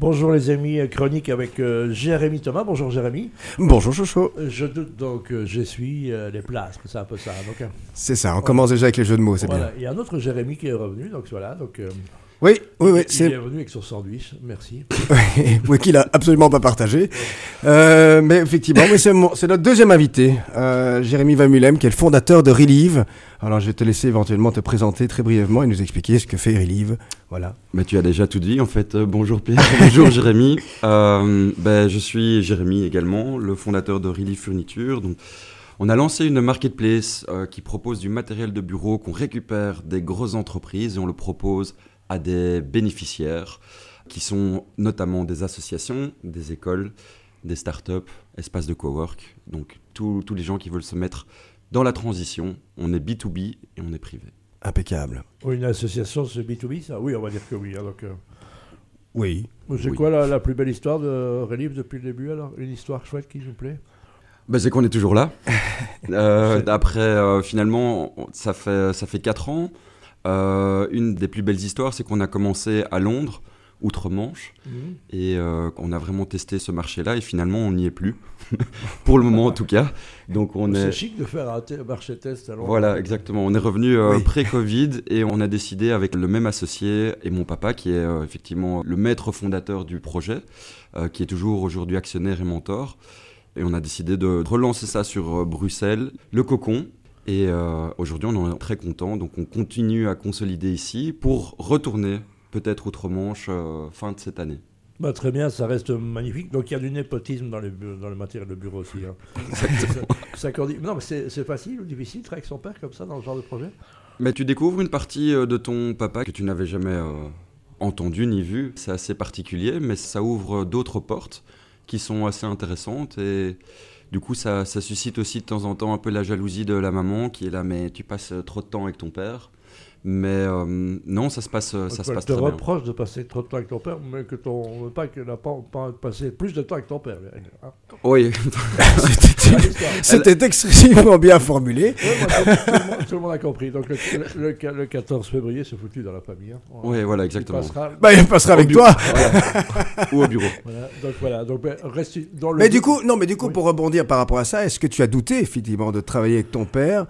Bonjour les amis, chronique avec euh, Jérémy Thomas. Bonjour Jérémy. Bonjour Chocho. Je doute donc, euh, j'essuie euh, les places, c'est un peu ça. donc, hein. C'est ça, on commence déjà avec les jeux de mots, c'est voilà. bien. Il y a un autre Jérémy qui est revenu, donc voilà. Donc, euh, Oui, oui, oui, il est revenu avec son sandwich, merci. oui, qu'il a absolument pas partagé. Euh, mais effectivement, c'est notre deuxième invité, euh, Jérémy Van Mulem, qui est le fondateur de Relieve. Alors, je vais te laisser éventuellement te présenter très brièvement et nous expliquer ce que fait Relieve. Voilà. Bah, tu as déjà tout dit en fait. Euh, bonjour Pierre, bonjour Jérémy. Euh, bah, je suis Jérémy également, le fondateur de Relief Furniture. Donc, on a lancé une marketplace euh, qui propose du matériel de bureau qu'on récupère des grosses entreprises et on le propose à des bénéficiaires qui sont notamment des associations, des écoles, des startups, espaces de cowork. Donc tous les gens qui veulent se mettre dans la transition. On est B2B et on est privé. Impeccable. Ou une association, c'est B2B, ça? Oui, on va dire que oui. hein, donc, euh, Oui. c'est Oui. quoi la, la plus belle histoire de Relief depuis le début alors? Une histoire chouette qui vous plaît? Bah, c'est qu'on est toujours là. Euh, après, euh, finalement, ça fait, ça fait 4 ans. Euh, une des plus belles histoires, c'est qu'on a commencé à Londres, outre-Manche, Mhm. et euh, on a vraiment testé ce marché-là, et finalement, on n'y est plus. Pour le moment, en tout cas. Donc, on C'est est. chic de faire un marché test alors. Voilà, exactement. On est revenu euh, Oui. pré-Covid et on a décidé avec le même associé et mon papa, qui est euh, effectivement le maître fondateur du projet, qui est toujours aujourd'hui actionnaire et mentor. Et on a décidé de relancer ça sur Bruxelles, le cocon. Et euh, aujourd'hui, on en est très content. Donc, on continue à consolider ici pour retourner peut-être outre-Manche euh, fin de cette année. Bah, très bien, ça reste magnifique. Donc il y a du népotisme dans, les dans le matériel de bureau aussi. hein. Ça- ça non, mais c'est facile ou difficile travailler avec son père comme ça dans ce genre de projet? Mais tu découvres une partie euh, de ton papa que tu n'avais jamais euh, entendu ni vu. C'est assez particulier, mais ça ouvre d'autres portes qui sont assez intéressantes et du coup ça, ça suscite aussi de temps en temps un peu la jalousie de la maman qui est là mais tu passes euh, trop de temps avec ton père. Mais euh, non, ça se passe, euh, ça Donc, se passe te très bien. reproche de passer trop de temps avec ton père, mais que ton pas qu'elle n'a pas, pas passé plus de temps avec ton père. hein. Oui. C'était excessivement bien formulé. Ouais, moi, tout, tout le monde, tout le monde a compris. Donc le, le- le- le 14 février, c'est foutu dans la famille. hein. On- ouais, voilà, il exactement. passera- Bah, il passera avec toi. Voilà. Ou au bureau. voilà. Donc voilà. Donc ben, reste dans le. Mais du coup, non, mais du coup, Oui. pour rebondir par rapport à ça, est-ce que tu as douté effectivement de travailler avec ton père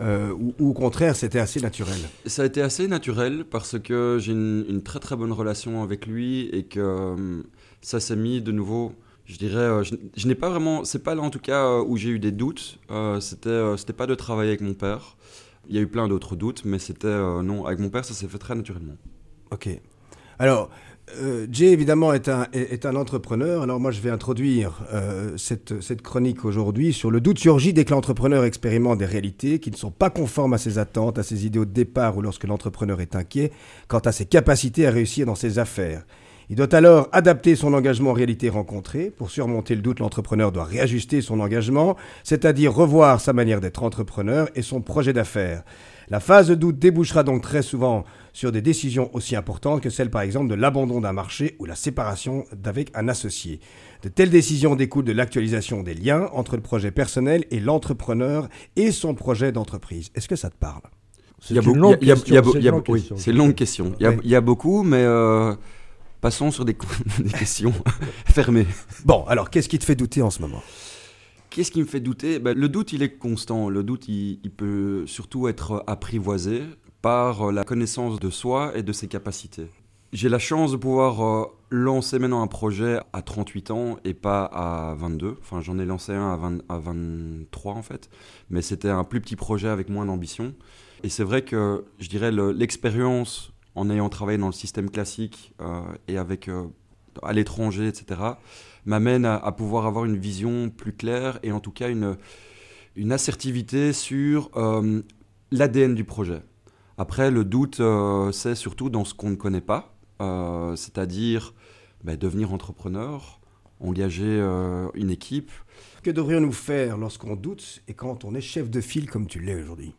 euh, ou, ou au contraire, c'était assez naturel Ça a été assez naturel parce que j'ai une, une très très bonne relation avec lui et que euh, ça s'est mis de nouveau. Je dirais, euh, je, je n'ai pas vraiment. C'est pas là en tout cas où j'ai eu des doutes. Euh, c'était, c'était pas de travailler avec mon père. Il y a eu plein d'autres doutes, mais c'était euh, non. Avec mon père, ça s'est fait très naturellement. Ok. Alors, euh, Jay, évidemment, est un, est, est un entrepreneur. Alors, moi, je vais introduire euh, cette, cette chronique aujourd'hui sur le doute surgit dès que l'entrepreneur expérimente des réalités qui ne sont pas conformes à ses attentes, à ses idéaux de départ ou lorsque l'entrepreneur est inquiet quant à ses capacités à réussir dans ses affaires. Il doit alors adapter son engagement aux réalités rencontrées. Pour surmonter le doute, l'entrepreneur doit réajuster son engagement, c'est-à-dire revoir sa manière d'être entrepreneur et son projet d'affaires. La phase de doute débouchera donc très souvent sur des décisions aussi importantes que celle par exemple de l'abandon d'un marché ou la séparation d'avec un associé. De telles décisions découlent de l'actualisation des liens entre le projet personnel et l'entrepreneur et son projet d'entreprise. Est-ce que ça te parle? C'est Il y a une longue question, c'est une longue oui, question. c'est une longue question. Il y a, Oui. il y a beaucoup, mais euh, passons sur des, des questions fermées. Bon, alors qu'est-ce qui te fait douter en ce moment? Qu'est-ce qui me fait douter? Ben, Le doute, il est constant. Le doute, il, peut surtout être apprivoisé par euh, la connaissance de soi et de ses capacités. J'ai la chance de pouvoir euh, lancer maintenant un projet à 38 ans et pas à 22. Enfin, j'en ai lancé un à, 20 à 23 en fait. Mais c'était un plus petit projet avec moins d'ambition. Et c'est vrai que, je dirais, le- l'expérience en ayant travaillé dans le système classique euh, et avec à l'étranger, etc., m'amène à, à pouvoir avoir une vision plus claire et en tout cas une, une assertivité sur euh, l'ADN du projet. Après, le doute, euh, c'est surtout dans ce qu'on ne connaît pas, euh, c'est-à-dire ben, devenir entrepreneur, engager une équipe. Que devrions-nous faire lorsqu'on doute et quand on est chef de file comme tu l'es aujourd'hui?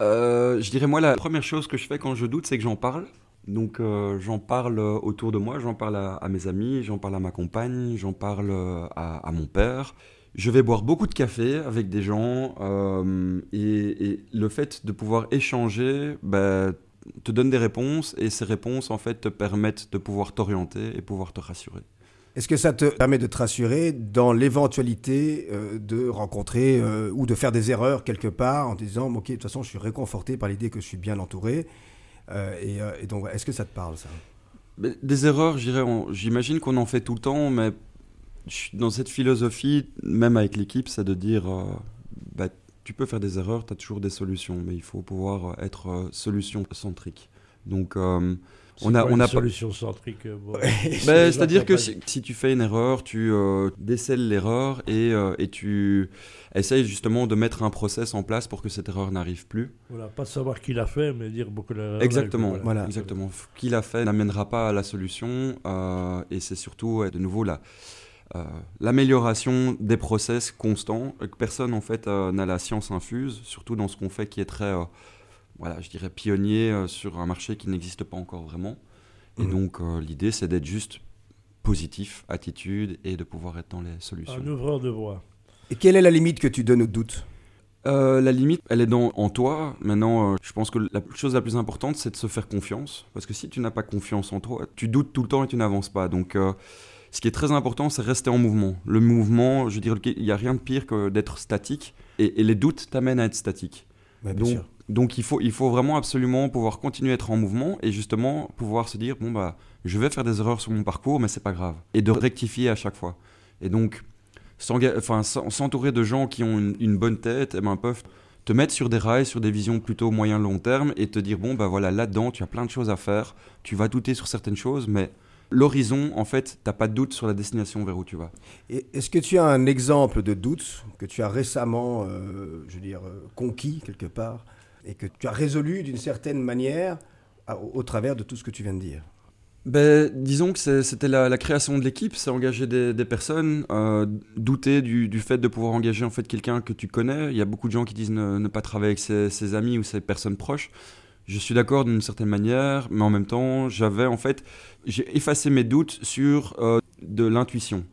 Je dirais, moi, la première chose que je fais quand je doute, c'est que j'en parle. Donc, euh, j'en parle autour de moi, j'en parle à, mes amis, j'en parle à ma compagne, j'en parle euh, à, mon père. Je vais boire beaucoup de café avec des gens euh, et, le fait de pouvoir échanger, bah, te donne des réponses et ces réponses en fait te permettent de pouvoir t'orienter et pouvoir te rassurer. Est-ce que ça te permet de te rassurer dans l'éventualité euh, de rencontrer euh, ou de faire des erreurs quelque part en te disant, ok, de toute façon, je suis réconforté par l'idée que je suis bien entouré. Euh, et, donc, est-ce que ça te parle, ça? Des erreurs, j'imagine qu'on en fait tout le temps, mais dans cette philosophie, même avec l'équipe, c'est de dire, bah, tu peux faire des erreurs, tu as toujours des solutions, mais il faut pouvoir être solution centrique. Donc, on a, on a solution centrique. Euh, c'est-à-dire que si, tu fais une erreur, tu euh, décèles l'erreur et, euh, et, tu essayes justement de mettre un process en place pour que cette erreur n'arrive plus. Voilà, pas savoir qui l'a fait, mais dire beaucoup. Exactement, voilà. exactement. Qui l'a fait n'amènera pas à la solution et c'est surtout de nouveau la l'amélioration des process constants. Personne en fait n'a la science infuse, surtout dans ce qu'on fait qui est très voilà, je dirais pionnier euh, sur un marché qui n'existe pas encore vraiment. Et mhm. donc euh, l'idée, c'est d'être juste positif, attitude, et de pouvoir être dans les solutions. Un ouvreur de voix. Et quelle est la limite que tu donnes au doute? Euh, la limite, elle est dans, en toi. Maintenant, je pense que la chose la plus importante, c'est de se faire confiance. Parce que si tu n'as pas confiance en toi, tu doutes tout le temps et tu n'avances pas. Donc, ce qui est très important, c'est rester en mouvement. Le mouvement, je dirais, il n'y a rien de pire que d'être statique. Et, les doutes t'amènent à être statique. bien Donc, sûr. Donc il faut, il faut vraiment absolument pouvoir continuer à être en mouvement et justement pouvoir se dire bon bah je vais faire des erreurs sur mon parcours mais c'est pas grave et de rectifier à chaque fois. Et donc s'entourer de gens qui ont une, bonne tête et eh ben, peuvent te mettre sur des rails, sur des visions plutôt moyen long terme et te dire bon bah voilà là-dedans tu as plein de choses à faire, tu vas douter sur certaines choses mais l'horizon, en fait, t'as pas de doute sur la destination vers où tu vas. Est-ce que tu as un exemple de doute que tu as récemment, euh, je veux dire, euh, conquis quelque part et que tu as résolu d'une certaine manière au, travers de tout ce que tu viens de dire ben, disons que c'était la, création de l'équipe, c'est engager des, personnes, euh, douter du, fait de pouvoir engager en fait quelqu'un que tu connais. Il y a beaucoup de gens qui disent ne, pas travailler avec ses, amis ou ses personnes proches. Je suis d'accord d'une certaine manière, mais en même temps, j'avais en fait, j'ai effacé mes doutes sur euh, de l'intuition.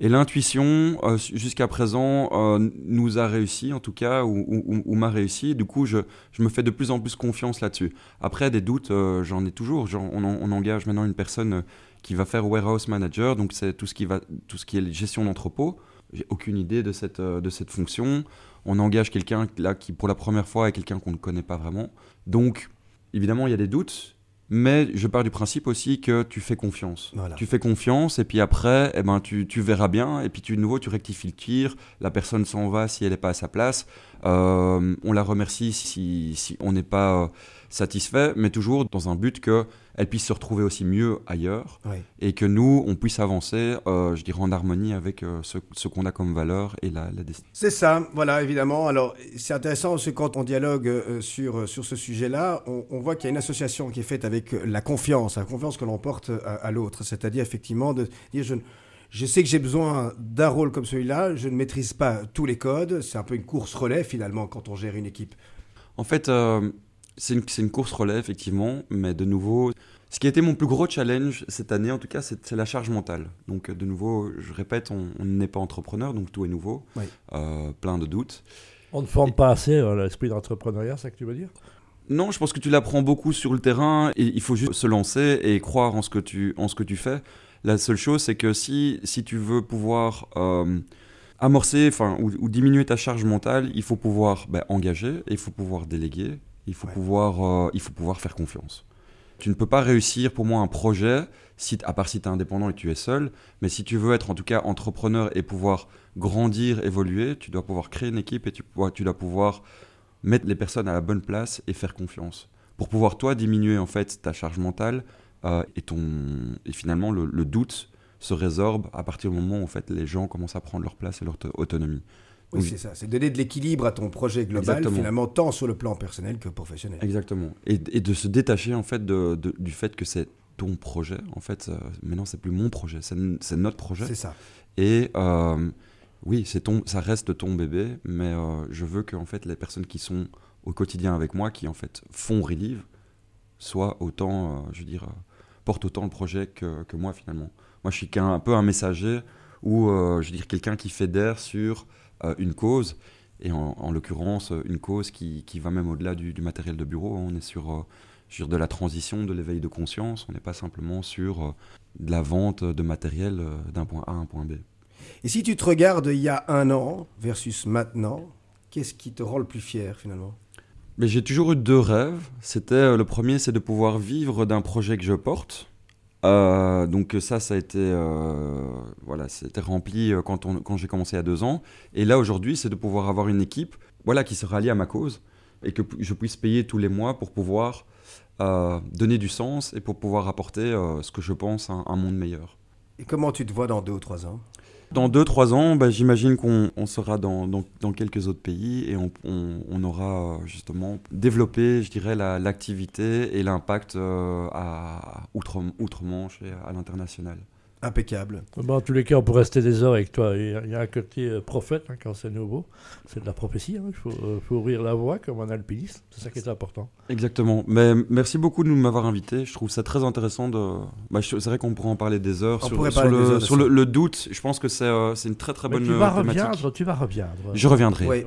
Et l'intuition, euh, jusqu'à présent, euh, nous a réussi, en tout cas, ou, m'a réussi. Du coup, je, me fais de plus en plus confiance là-dessus. Après, des doutes, euh, j'en ai toujours. on, on, engage maintenant une personne qui va faire warehouse manager, donc c'est tout ce qui tout ce qui est gestion d'entrepôt. J'ai aucune idée de cette, de cette fonction. On engage quelqu'un là qui, pour la première fois, est quelqu'un qu'on ne connaît pas vraiment. Donc, évidemment, il y a des doutes. Mais je pars du principe aussi que tu fais confiance. Tu fais confiance et puis après, eh ben, tu, tu, verras bien et puis tu, de nouveau, tu rectifies le tir. La personne s'en va si elle n'est pas à sa place. Euh, on la remercie si, si on n'est pas euh, satisfait, mais toujours dans un but qu'elle puisse se retrouver aussi mieux ailleurs et que nous, on puisse avancer, euh, je dirais, en harmonie avec ce, ce qu'on a comme valeur et la, la destinée. C'est ça, voilà, évidemment. Alors, c'est intéressant parce que quand on dialogue sur, sur ce sujet-là, on, on, voit qu'il y a une association qui est faite avec la confiance, la confiance que l'on porte à, à l'autre. C'est-à-dire, effectivement, de dire je je sais que j'ai besoin d'un rôle comme celui-là, je ne maîtrise pas tous les codes, c'est un peu une course relais finalement quand on gère une équipe. En fait, euh, c'est une, course relais effectivement, mais de nouveau, ce qui a été mon plus gros challenge cette année en tout cas, c'est la charge mentale. Donc de nouveau, je répète, on n'est pas entrepreneur, donc tout est nouveau, euh, plein de doutes. On ne forme pas assez euh, l'esprit d'entrepreneuriat, c'est ça que tu veux dire? Non, je pense que tu l'apprends beaucoup sur le terrain et il faut juste se lancer et croire en ce que tu, en ce que tu fais. La seule chose, c'est que si, si tu veux pouvoir euh, amorcer enfin, ou, diminuer ta charge mentale, il faut pouvoir ben, engager, il faut pouvoir déléguer, il faut, pouvoir, euh, il faut pouvoir faire confiance. Tu ne peux pas réussir pour moi un projet, si, à part si tu es indépendant et tu es seul, mais si tu veux être en tout cas entrepreneur et pouvoir grandir, évoluer, tu dois pouvoir créer une équipe et tu, tu dois pouvoir mettre les personnes à la bonne place et faire confiance. Pour pouvoir toi diminuer en fait ta charge mentale, et, ton, et finalement, le, doute se résorbe à partir du moment où en fait, les gens commencent à prendre leur place et leur autonomie. Oui, c'est ça. C'est donner de l'équilibre à ton projet global, finalement, tant sur le plan personnel que professionnel. Exactement. Et, et de se détacher, en fait, de, du fait que c'est ton projet. En fait, euh, maintenant, c'est plus mon projet, c'est notre projet. C'est ça. Et euh, oui, ton, ça reste ton bébé, mais je veux que, en fait, les personnes qui sont au quotidien avec moi, qui, en fait, font Relive, soient autant, je veux dire porte autant le projet que, que moi finalement. Moi je suis qu'un un peu un messager ou euh, je veux quelqu'un qui fédère sur euh, une cause et en, l'occurrence une cause qui, qui, va même au-delà du, matériel de bureau. On est sur euh, sur de la transition, de l'éveil de conscience. On n'est pas simplement sur de la vente de matériel d'un point A à un point B. Et si tu te regardes il y a un an versus maintenant, qu'est-ce qui te rend le plus fier finalement? Mais j'ai toujours eu deux rêves. C'était le premier, c'est de pouvoir vivre d'un projet que je porte. Euh, donc ça, ça a été, euh, voilà, c'était rempli euh, quand, j'ai commencé à deux ans. Et là aujourd'hui, c'est de pouvoir avoir une équipe, voilà, qui se rallie à ma cause et que je puisse payer tous les mois pour pouvoir donner du sens et pour pouvoir apporter ce que je pense un monde meilleur. Et comment tu te vois dans deux ou trois ans? Dans 2-3 ans, bah, j'imagine qu'on sera dans, dans, quelques autres pays et on, on, aura justement développé, je dirais, l'activité et l'impact euh, outre-Manche et à l'international. Impeccable. Bon, en tous les cas, on pourrait rester des heures avec toi. Il y a un côté euh, prophète hein, quand c'est nouveau. C'est de la prophétie. Hein. Il faut, euh, faut, ouvrir la voie comme un alpiniste. C'est ça qui est important. Exactement. Mais merci beaucoup de m'avoir invité. Je trouve ça très intéressant. De... Bah, c'est vrai qu'on pourrait en parler des heures. sur, sur, le, sur le, doute, je pense que c'est euh, une très très bonne tu vas reviendre, tu vas reviendre. Je reviendrai.